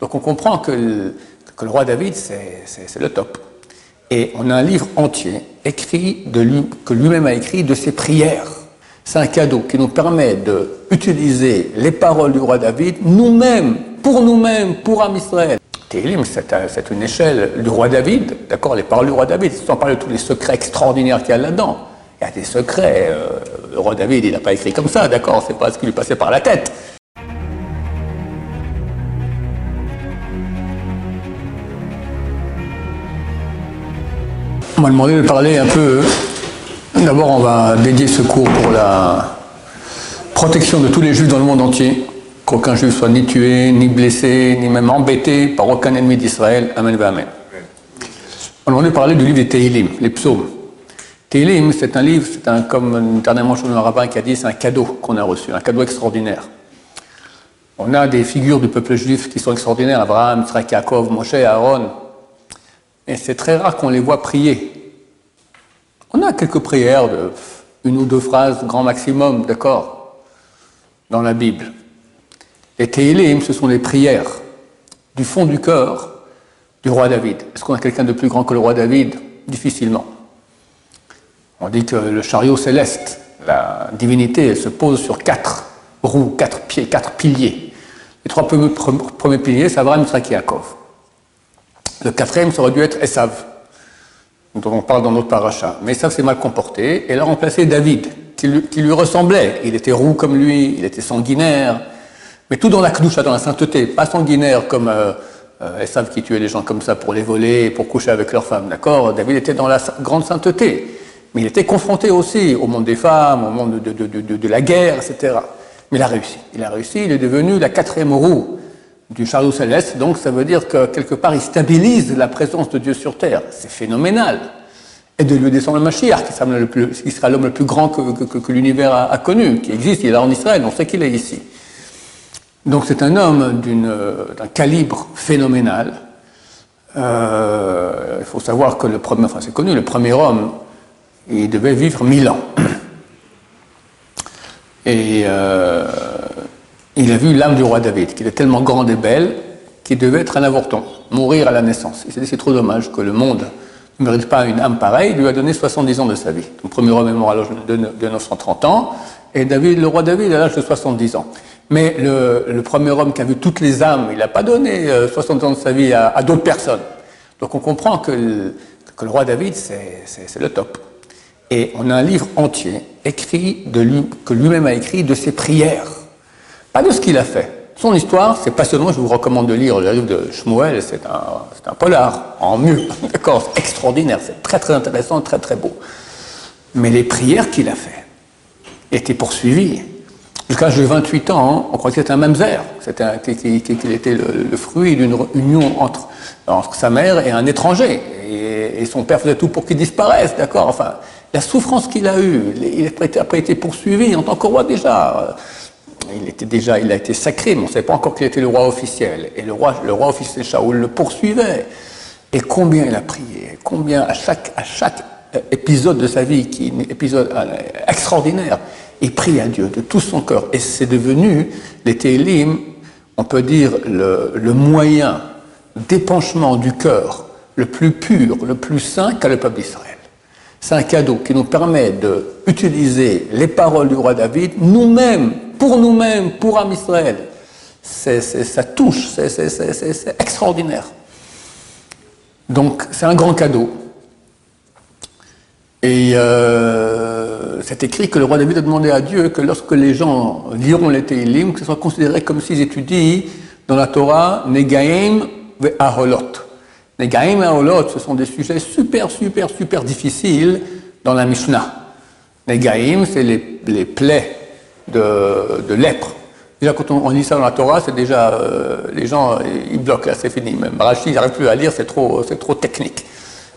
Donc on comprend que le, roi David, c'est le top. Et on a un livre entier écrit de lui, que lui-même a écrit de ses prières. C'est un cadeau qui nous permet d'utiliser les paroles du roi David nous-mêmes, pour nous-mêmes, pour Am Israël. Télim, c'est une échelle du roi David, d'accord Les paroles du roi David, sans parler de tous les secrets extraordinaires qu'il y a là-dedans. Il y a des secrets. Euh, le roi David, il n'a pas écrit comme ça, d'accord C'est pas ce qui lui passait par la tête. On m'a demandé de parler un peu. D'abord, on va dédier ce cours pour la protection de tous les juifs dans le monde entier. Qu'aucun juif soit ni tué, ni blessé, ni même embêté par aucun ennemi d'Israël. Amen, amen. On m'a demandé de parler du livre des Tehillim, les psaumes. Tehillim, c'est un livre, c'est un, comme dernièrement un rabbin qui a dit, c'est un cadeau qu'on a reçu, un cadeau extraordinaire. On a des figures du peuple juif qui sont extraordinaires, Abraham, Yitzhak, Yaakov, Moshe, Aaron, et c'est très rare qu'on les voit prier. On a quelques prières une ou deux phrases, grand maximum, d'accord, dans la Bible. Les Télim, ce sont les prières du fond du cœur du roi David. Est-ce qu'on a quelqu'un de plus grand que le roi David? Difficilement. On dit que le chariot céleste, la divinité, se pose sur quatre roues, quatre pieds, quatre piliers. Les trois premiers piliers, c'est Abraham. Le quatrième, ça aurait dû être Esav, dont on parle dans notre paracha. Mais Esav s'est mal comporté il a remplacé David, qui lui, ressemblait. Il était roux comme lui, il était sanguinaire, mais tout dans la kdusha, dans la sainteté, pas sanguinaire comme euh, euh, Esav qui tuait les gens comme ça pour les voler, pour coucher avec leurs femmes, d'accord? David était dans la grande sainteté, mais il était confronté aussi au monde des femmes, au monde de, de la guerre, etc. Mais il a réussi. Il a réussi, il est devenu la quatrième roue du chariot céleste, donc ça veut dire que quelque part il stabilise la présence de Dieu sur terre. C'est phénoménal. Et de lui descendre le Mashiach, qui sera l'homme le plus grand que, l'univers a, connu, qui existe, il est là en Israël, on sait qu'il est ici. Donc c'est un homme d'un calibre phénoménal. Euh, il faut savoir que le premier, enfin c'est connu, le premier homme, il devait vivre mille ans. Et euh, il a vu l'âme du roi David, qui était tellement grande et belle qu'il devait être un avorton, mourir à la naissance. Il s'est dit c'est trop dommage que le monde ne mérite pas une âme pareille. Il lui a donné 70 ans de sa vie. Le premier homme est mort à l'âge de 930 ans, et David, le roi David à l'âge de 70 ans. Mais le, premier homme qui a vu toutes les âmes, il n'a pas donné 60 euh, ans de sa vie à, d'autres personnes. Donc on comprend que le, que le roi David, c'est le top. Et on a un livre entier écrit de lui, que lui-même a écrit de ses prières pas de ce qu'il a fait. Son histoire, c'est passionnant, je vous recommande de lire le livre de Shmuel, c'est un, un, polar, en mieux, d'accord, c'est extraordinaire, c'est très très intéressant, très très beau. Mais les prières qu'il a fait étaient poursuivies. Jusqu'à l'âge de 28 ans, on croit que c'était un mamzer, qu'il était le, fruit d'une union entre, sa mère et un étranger. Et, son père faisait tout pour qu'il disparaisse, d'accord Enfin, la souffrance qu'il a eue, il a après été poursuivi en tant que roi déjà il était déjà, il a été sacré, mais on ne savait pas encore qu'il était le roi officiel. Et le roi, le roi officiel Shaoul le poursuivait. Et combien il a prié, combien à chaque, à chaque euh, épisode de sa vie, qui est un épisode euh, extraordinaire, il prie à Dieu de tout son cœur. Et c'est devenu, les Télim, on peut dire, le, le moyen d'épanchement du cœur le plus pur, le plus saint qu'a le peuple d'Israël. C'est un cadeau qui nous permet d'utiliser les paroles du roi David nous-mêmes pour nous-mêmes, pour Am Israël. ça touche, c'est extraordinaire. Donc c'est un grand cadeau. Et euh, c'est écrit que le roi David a demandé à Dieu que lorsque les gens liront les Teilim, que ce soit considéré comme s'ils étudient dans la Torah Negaim ve Aholot. Negaim et Aholot, ce sont des sujets super, super, super difficiles dans la Mishnah. Negaim, c'est les plaies de, lèpre. Déjà, quand on, lit ça dans la Torah, c'est déjà. Euh, les gens, ils bloquent, c'est fini. Même Rachid, ils n'arrivent plus à lire, c'est trop, c'est trop technique.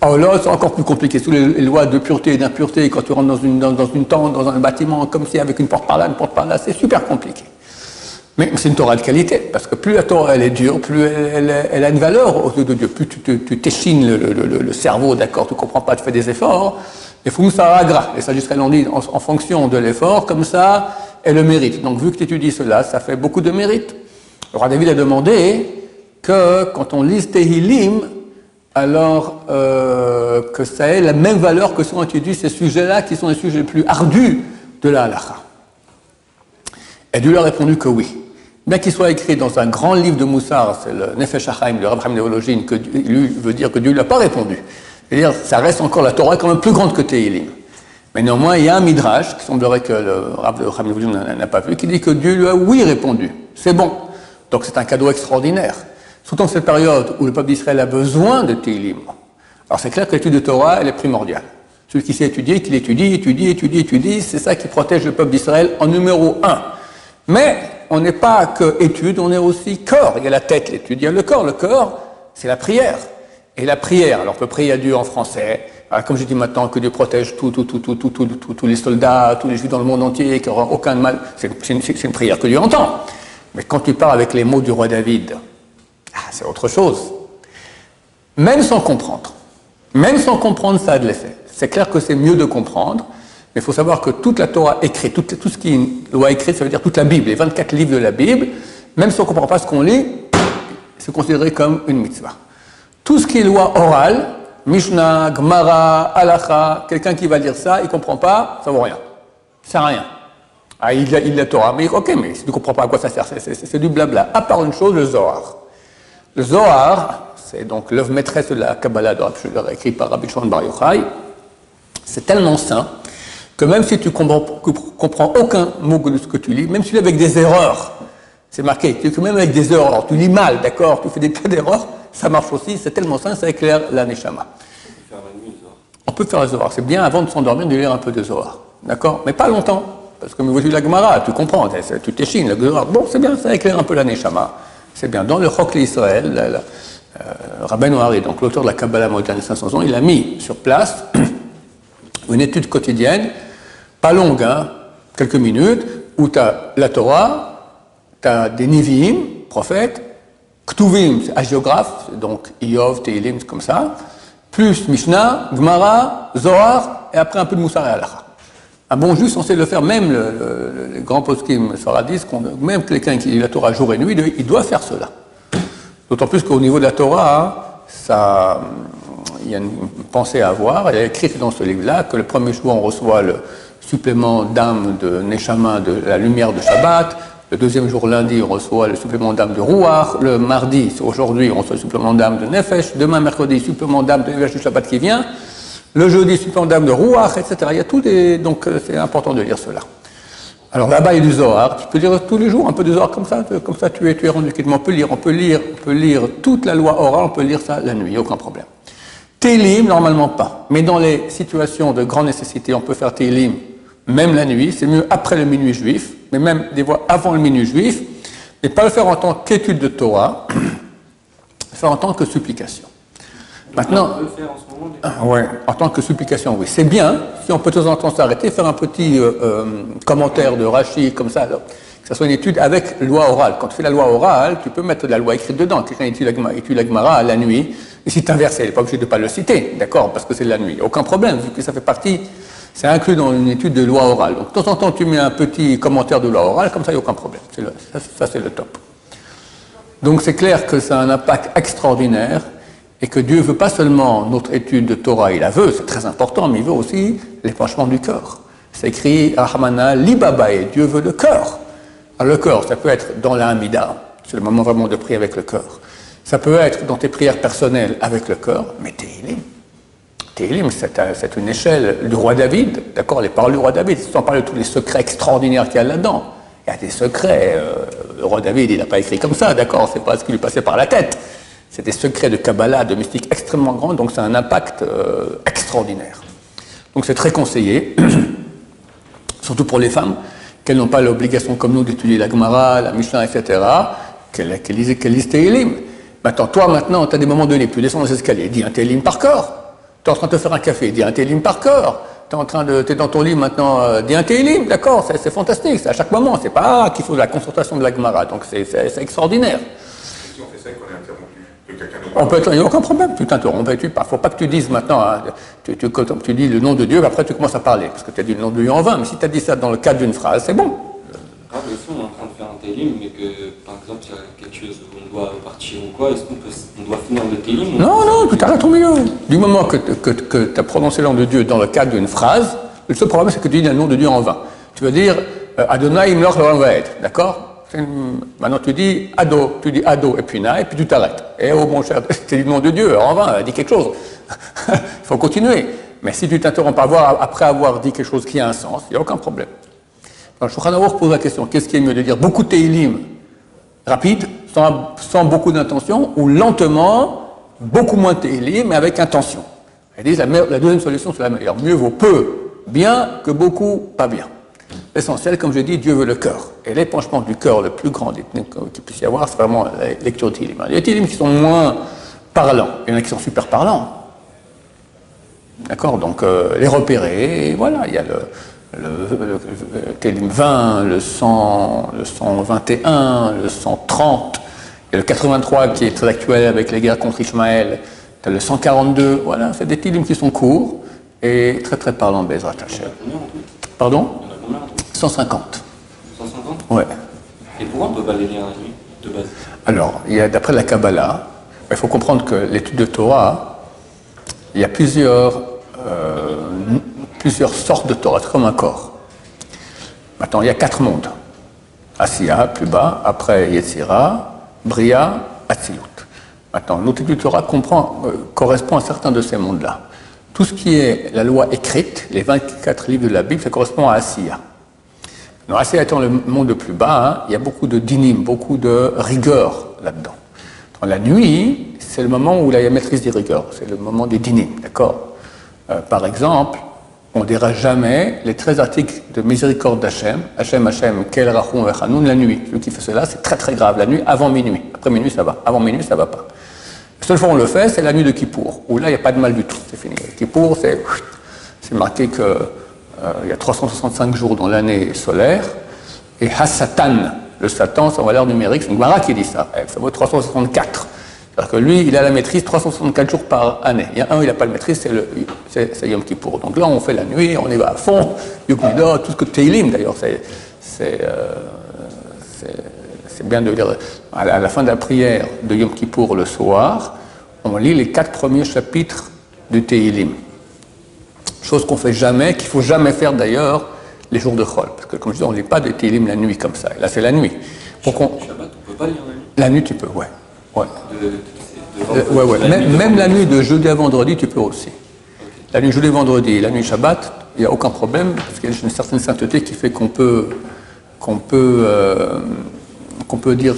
Alors là, c'est encore plus compliqué. Sous les, lois de pureté et d'impureté, quand tu rentres dans une, dans, une tente, dans un bâtiment, comme si avec une porte par là, une porte par là, c'est super compliqué. Mais c'est une Torah de qualité, parce que plus la Torah elle est dure, plus elle, elle, a une valeur aux yeux de Dieu. Plus tu t'échines le, le, cerveau, d'accord, tu comprends pas, tu fais des efforts. Et ça gras. Et ça, jusqu'à l'on dit, en, en fonction de l'effort, comme ça, et le mérite. Donc, vu que tu étudies cela, ça fait beaucoup de mérite. Le roi David a demandé que quand on lit Tehilim, alors euh, que ça ait la même valeur que si on étudie ces sujets-là, qui sont les sujets les plus ardus de la halakha. Et Dieu lui a répondu que oui. Bien qu'il soit écrit dans un grand livre de Moussar, c'est le Nefesh Hachaim, le Rav Néologine, que lui veut dire que Dieu ne lui a pas répondu. C'est-à-dire, ça reste encore la Torah quand même plus grande que Tehilim. Mais néanmoins, il y a un midrash, qui semblerait que le Rav Néologine n'a pas vu, qui dit que Dieu lui a oui répondu. C'est bon. Donc c'est un cadeau extraordinaire. Surtout en cette période où le peuple d'Israël a besoin de Tehilim. Alors c'est clair que l'étude de Torah, elle est primordiale. Celui qui sait étudier, qu'il étudie, étudie, étudie, étudie, c'est ça qui protège le peuple d'Israël en numéro un. Mais on n'est pas que étude, on est aussi corps. Il y a la tête, l'étude, il y a le corps. Le corps, c'est la prière. Et la prière, alors on peut prier à Dieu en français, comme je dis maintenant, que Dieu protège tous les soldats, tous les juifs dans le monde entier, qu'il n'y aura aucun mal. C'est une, une, prière que Dieu entend. Mais quand tu parles avec les mots du roi David, ah, c'est autre chose. Même sans comprendre. Même sans comprendre, ça a de l'effet. C'est clair que c'est mieux de comprendre, mais il faut savoir que toute la Torah écrite, tout, tout ce qui est loi écrite, ça veut dire toute la Bible, les 24 livres de la Bible, même si on ne comprend pas ce qu'on lit, c'est considéré comme une mitzvah. Tout ce qui est loi orale, Mishnah, Gemara, Halacha, quelqu'un qui va lire ça, il ne comprend pas, ça vaut rien. Ça sert à rien. Ah, il a, la Torah, mais ok, mais si tu ne comprends pas à quoi ça sert, c'est du blabla. À part une chose, le Zohar. Le Zohar, c'est donc l'œuvre maîtresse de la Kabbalah, écrit par Rabbi Shimon Bar Yochai, c'est tellement sain que même si tu comprends, comprends aucun mot de ce que tu lis, même si tu lis avec des erreurs, c'est marqué, même avec des erreurs, tu lis mal, d'accord, tu fais des tas d'erreurs, ça marche aussi, c'est tellement sain, ça éclaire la Neshama. On peut faire le Zohar, c'est bien avant de s'endormir de lire un peu de Zohar, d'accord? Mais pas longtemps, parce que vous la Gemara, tu comprends, tu t'échines, le Zohar, bon, c'est bien, ça éclaire un peu la Neshama, c'est bien. Dans le Chokli Israël, euh, donc l'auteur de la Kabbalah moderne de 500 ans, il a mis sur place une étude quotidienne pas longue, hein, quelques minutes, où tu as la Torah, tu as des Nivim, prophètes, Ktuvim, c'est hagiographe, donc Iov, Teilim, comme ça, plus Mishnah, Gemara, Zohar, et après un peu de Moussar et Halacha. Un bon juif censé le faire, même le, le, grand poskim Saradis, même quelqu'un qui lit la Torah jour et nuit, il doit faire cela. D'autant plus qu'au niveau de la Torah, ça, il y a une pensée à avoir. Elle est écrite dans ce livre-là que le premier jour, on reçoit le, supplément d'âme de Neshama, de la lumière de Shabbat. Le deuxième jour, lundi, on reçoit le supplément d'âme de Ruach. Le mardi, aujourd'hui, on reçoit le supplément d'âme de Nefesh. Demain, mercredi, supplément d'âme de Nefesh du Shabbat qui vient. Le jeudi, supplément d'âme de Ruach, etc. Il y a tout des... Donc, euh, c'est important de lire cela. Alors là-bas, il y a du Zohar. Tu peux lire tous les jours un peu de Zohar comme ça. Comme ça, tu es, tu es rendu. On peut lire, on peut lire, on peut lire toute la loi orale, on peut lire ça la nuit, aucun problème. Télim, normalement pas. Mais dans les situations de grande nécessité, on peut faire Télim même la nuit, c'est mieux après le minuit juif, mais même des fois avant le minuit juif, et pas le faire en tant qu'étude de Torah, le faire en tant que supplication. Maintenant, on peut le faire en ce moment ah, ouais, en tant que supplication, oui. C'est bien si on peut de temps en temps s'arrêter, faire un petit euh, euh, commentaire de Rashi comme ça, que ce soit une étude avec loi orale. Quand tu fais la loi orale, tu peux mettre de la loi écrite dedans. Quelqu'un étudie la Gemara la nuit, et si tu inverses, il n'est pas obligé de ne pas le citer, d'accord, parce que c'est la nuit. Aucun problème, vu que ça fait partie c'est inclus dans une étude de loi orale. Donc, de temps en temps, tu mets un petit commentaire de loi orale, comme ça, il n'y a aucun problème. ça, c'est le top. Donc, c'est clair que ça a un impact extraordinaire et que Dieu veut pas seulement notre étude de Torah, il la veut, c'est très important, mais il veut aussi l'épanchement du cœur. C'est écrit Rahmana Libabae, Dieu veut le cœur. Alors, le cœur, ça peut être dans l'Amida, c'est le moment vraiment de prier avec le cœur. Ça peut être dans tes prières personnelles avec le cœur, mais t'es Télim, c'est une échelle du roi David, d'accord Les paroles du roi David, sans parler de tous les secrets extraordinaires qu'il y a là-dedans. Il y a des secrets. Euh, le roi David, il n'a pas écrit comme ça, d'accord C'est pas ce qui lui passait par la tête. C'est des secrets de Kabbalah, de mystique extrêmement grands, donc c'est un impact euh, extraordinaire. Donc c'est très conseillé, surtout pour les femmes, qu'elles n'ont pas l'obligation comme nous d'étudier la Gemara, la Mishnah, etc., qu'elles lisent, qu. Maintenant, toi, maintenant, tu as des moments donnés, tu descends dans les escaliers, dis un Télim par corps. Tu es en train de te faire un café, dis un télim par corps. Tu es en train de, es dans ton lit maintenant, euh, dis un télim, d'accord, c'est fantastique, c'est à chaque moment, c'est pas qu'il faut la concentration de la Gemara, donc c'est extraordinaire. Si on fait ça et qu'on est interrompu, on peut être, il n'y a aucun problème, tu t'interromps, il ne faut pas que tu dises maintenant, hein, tu, tu, tu, dis le nom de Dieu, après tu commences à parler, parce que tu as dit le nom de Dieu en vain, mais si tu as dit ça dans le cadre d'une phrase, c'est bon. Ah, mais si on est en train de faire un télim, mais que par exemple il y a quelque chose où on doit partir ou quoi Est-ce qu'on peut, on doit finir le Télim Non, non, tu t'arrêtes au milieu. Du moment que, que, que tu as prononcé le nom de Dieu dans le cadre d'une phrase, le seul problème, c'est que tu dis le nom de Dieu en vain. Tu veux dire euh, Adonai imloch être, d'accord? Maintenant, tu dis Ado, tu dis Ado et puis Na, et puis tu t'arrêtes. Et oh mon cher, dis le nom de Dieu, en vain, dis quelque chose. Il faut continuer. Mais si tu t'interromps après avoir dit quelque chose qui a un sens, il n'y a aucun problème. Alors, Shulchan pose la question qu'est-ce qui est mieux de dire beaucoup de Teilim? Rapide, sans, beaucoup d'intention, ou lentement, beaucoup moins Teilim, mais avec intention Ils disent la, la deuxième solution, c'est la meilleure. Mieux vaut peu bien que beaucoup pas bien. L'essentiel, comme je dis, Dieu veut le cœur. Et l'épanchement du cœur le plus grand qu'il puisse y avoir, c'est vraiment la lecture de Teilim. Il y a des Teilim qui sont moins parlants, il y en a qui sont super parlants. D'accord? Donc, euh, les repérer, voilà, il y a le, le, Télim 20, le, 100, le 121, le 130, et le 83 qui est très actuel avec les guerres contre Ishmaël, le 142, voilà, c'est des Télim qui sont courts et très très parlants, Bezrat Hashem. Pardon? 150. 150 Ouais. Et pourquoi on ne peut pas les lire la nuit, de base? Alors, d'après la Kabbalah, il faut comprendre que l'étude de Torah, il y a plusieurs euh, plusieurs sortes de Torah, comme un corps. Maintenant, il y a quatre mondes. Asiya, plus bas, après Yetzira, Bria, Atsilut. Maintenant, notre du Torah comprend, euh, correspond à certains de ces mondes-là. Tout ce qui est la loi écrite, les 24 livres de la Bible, ça correspond à Asiya. Alors, Asiya étant le monde le plus bas, hein, il y a beaucoup de dinim, beaucoup de rigueur là-dedans. La nuit, c'est le moment où il y a maîtrise des rigueurs, c'est le moment des dinim, d'accord? Euh, Par exemple, on ne dira jamais les 13 articles de miséricorde d'Hachem, Hachem, Hachem, Kel, Rachum, Vechanoun, la nuit. Celui qui fait cela, c'est très très grave. La nuit avant minuit. Après minuit, ça va. Avant minuit, ça va pas. La seule fois où on le fait, c'est la nuit de Kippour, où là, il n'y a pas de mal du tout. C'est fini. Kippour, c'est, c'est marqué qu'il euh, y a 365 jours dans l'année solaire, et Hassatan, le Satan, c'est en valeur numérique, c'est une qui dit ça. Ça vaut 364. C'est-à-dire que lui, il a la maîtrise 364 jours par année. Il y a un, il n'a pas la maîtrise, c'est, le, c'est, Yom Kippour. Donc là, on fait la nuit, on y va à fond, Yukuda, tout ce que Teilim d'ailleurs, c'est, c'est, euh, c'est, bien de dire. À la, fin de la prière de Yom Kippour le soir, on lit les quatre premiers chapitres du Teilim. Chose qu'on fait jamais, qu'il faut jamais faire d'ailleurs les jours de Chol. Parce que comme je dis, on ne lit pas de Teilim la nuit comme ça. là, c'est la nuit. On, Shabbat, on peut pas lire la nuit? La nuit, tu peux, ouais. Ouais. ouais. Même, la nuit de jeudi à vendredi, tu peux aussi. La nuit jeudi, vendredi, la nuit Shabbat, il n'y a aucun problème, parce qu'il y a une certaine sainteté qui fait qu'on peut, qu'on peut, euh, peut dire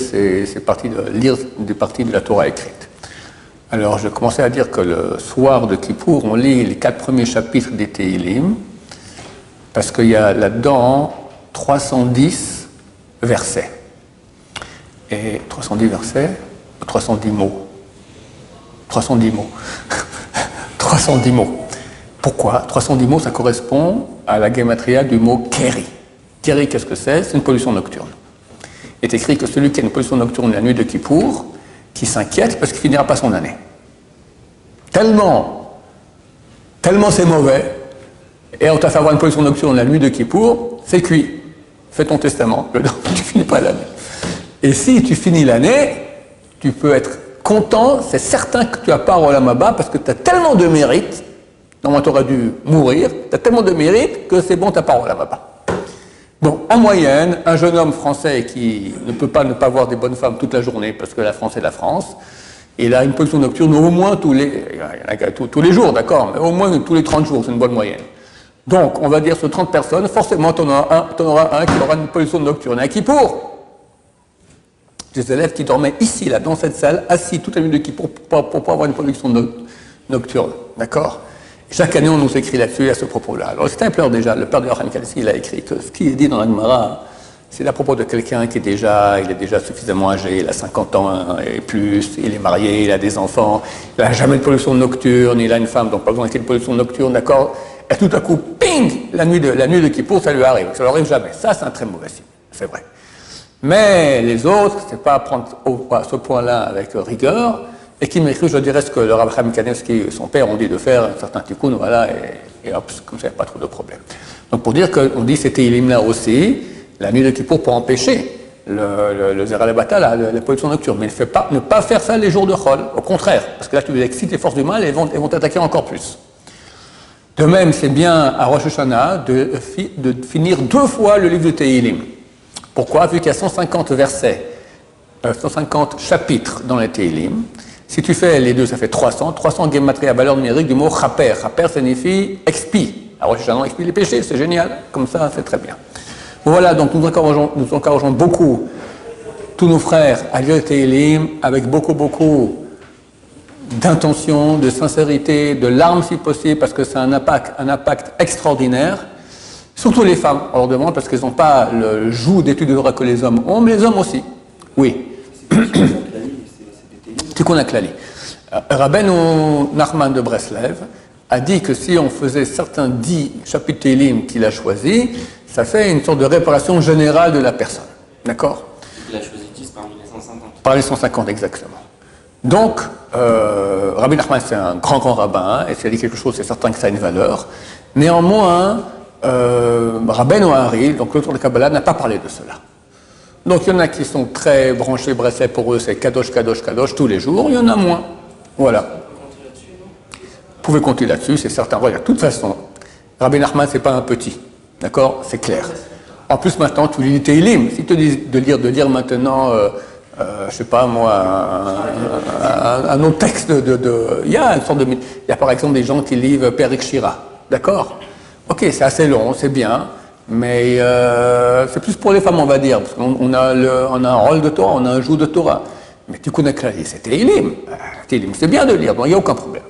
lire des parties de la Torah écrite. Alors, je commençais à dire que le soir de Kippour, on lit les quatre premiers chapitres des Teilim, parce qu'il y a là-dedans 310 versets. Et 310 versets, 310 mots. 310 mots. 310 mots. Pourquoi? 310 mots, ça correspond à la gematria du mot keri. Keri, qu'est-ce que c'est? C'est une pollution nocturne. Il est écrit que celui qui a une pollution nocturne la nuit de Kippour, qui s'inquiète parce qu'il finira pas son année. Tellement, tellement c'est mauvais, et on t'a fait avoir une pollution nocturne la nuit de Kippour, c'est cuit. Fais ton testament, tu finis pas l'année. Et si tu finis l'année, tu peux être content, c'est certain que tu as pas au Lamaba parce que tu as tellement de mérite, normalement tu aurais dû mourir, tu as tellement de mérite que c'est bon, tu n'as pas au Lamaba. Bon, en moyenne, un jeune homme français qui ne peut pas ne pas voir des bonnes femmes toute la journée parce que la France est la France, il a une position nocturne au moins tous les, tous, les jours, d'accord, mais au moins tous les 30 jours, c'est une bonne moyenne. Donc, on va dire sur 30 personnes, forcément, tu en, auras un qui aura une position nocturne. Et qui pour? Des élèves qui dormaient ici, là, dans cette salle, assis toute la nuit de qui pour, pour, avoir une production nocturne. D'accord? Chaque année, on nous écrit là-dessus, à ce propos-là. Alors, c'est un pleur déjà. Le père de Yocham Kalsi, il a écrit que ce qui est dit dans la Gemara, c'est à propos de quelqu'un qui est déjà, il est déjà suffisamment âgé, il a 50 ans et plus, il est marié, il a des enfants, il n'a jamais de pollution nocturne, il a une femme, donc pas besoin qu'il ait de pollution nocturne, d'accord? Et tout à coup, ping La nuit de, la de Kippour, ça lui arrive. Ça lui arrive jamais. Ça, c'est un très mauvais signe. C'est vrai. Mais les autres, c'est pas à prendre à ce point-là avec rigueur, et qui m'écrit, je dirais ce que le Rabbi Kanevski et son père ont dit de faire, un certain tikkun, voilà, et, hop, comme ça, il n'y a pas trop de problème. Donc pour dire qu'on dit c'était là aussi, la nuit de Kippour pour empêcher le, le, le Zeralabata, la, la pollution nocturne. Mais ne, fait pas, ne pas faire ça les jours de Chol, au contraire, parce que là tu excites les forces du mal et vont, elles vont t'attaquer encore plus. De même, c'est bien à Rosh Hashanah de, de finir deux fois le livre de Tehillim. Pourquoi Vu qu'il y a 150 versets, euh, 150 chapitres dans les Tehillim, si tu fais les deux, ça fait 300. 300 gematria à valeur numérique du mot chaper. Chaper signifie expie. Hashanah, on expie les péchés, c'est génial. Comme ça, c'est très bien. Voilà, donc nous encourageons, beaucoup tous nos frères à lire le Tehillim avec beaucoup, beaucoup d'intention, de sincérité, de larmes si possible, parce que c'est un impact extraordinaire. Surtout les femmes, on leur demande, parce qu'elles n'ont pas le joug d'études de droit que les hommes ont, mais les hommes aussi. Oui. Tikkun Aklali. Euh, Rabbeinu Nachman de Breslev a dit que si on faisait certains dix chapitres qu'il a choisis, ça fait une sorte de réparation générale de la personne. D'accord Il a choisi 10 parmi les 150. par les 150 exactement. Donc, euh, Rabbi Nachman, c'est un grand, grand rabbin, et s'il a dit quelque chose, c'est certain que ça a une valeur. Néanmoins, euh, Rabbeinu Hari, donc l'auteur de Kabbalah, n'a pas parlé de cela. Donc, il y en a qui sont très branchés Breslet, pour eux, c'est Kadosh, Kadosh, Kadosh tous les jours, il y en a moins. Voilà. Vous pouvez compter là-dessus, c'est certain. Voilà, de toute façon, Rabbi Nachman, c'est pas un petit. D'accord? C'est clair. En plus, maintenant, tu lis Teilim. Si tu dis de lire, de lire maintenant, euh, euh, je sais pas moi, un, autre texte de. Il y a par exemple des gens qui lisent Père Shira. D'accord? Ok, c'est assez long, c'est bien. Mais euh, c'est plus pour les femmes, on va dire, parce qu'on on a, un rôle de Torah, on a un jour de Torah. Mais tu connais c'est Teilim. Euh, Teilim, c'est bien de lire, donc il n'y a aucun problème.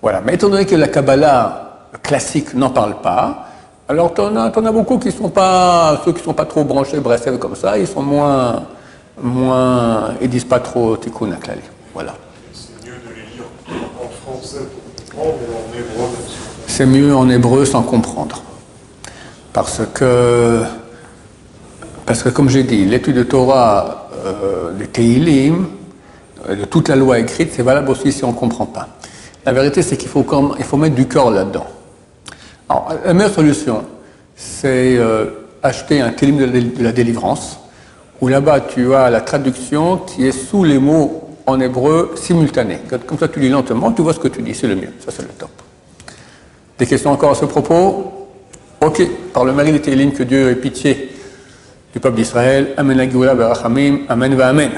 Voilà, mais étant donné que la Kabbalah classique n'en parle pas, alors tu en as, beaucoup qui sont pas, ceux qui ne sont pas trop branchés Breslev comme ça, ils sont moins, moins, ils disent pas trop Tikkun. Voilà. C'est mieux de les lire en français pour comprendre ou en hébreu bien sûr. C'est mieux en hébreu sans comprendre. Parce que, parce que comme j'ai dit, l'étude de Torah, euh, des Teilim, euh, de toute la loi écrite, c'est valable aussi si on ne comprend pas. La vérité, c'est qu'il faut, faut mettre du cœur là-dedans. Alors, la meilleure solution, c'est euh, acheter un de la, de la délivrance, où là-bas tu as la traduction qui est sous les mots en hébreu simultanés. Comme ça, tu lis lentement, tu vois ce que tu dis, c'est le mieux, ça c'est le top. Des questions encore à ce propos? Ok, par le mérite des Télim, que Dieu ait pitié du peuple d'Israël. Amen Berachamim, Amen va Amen.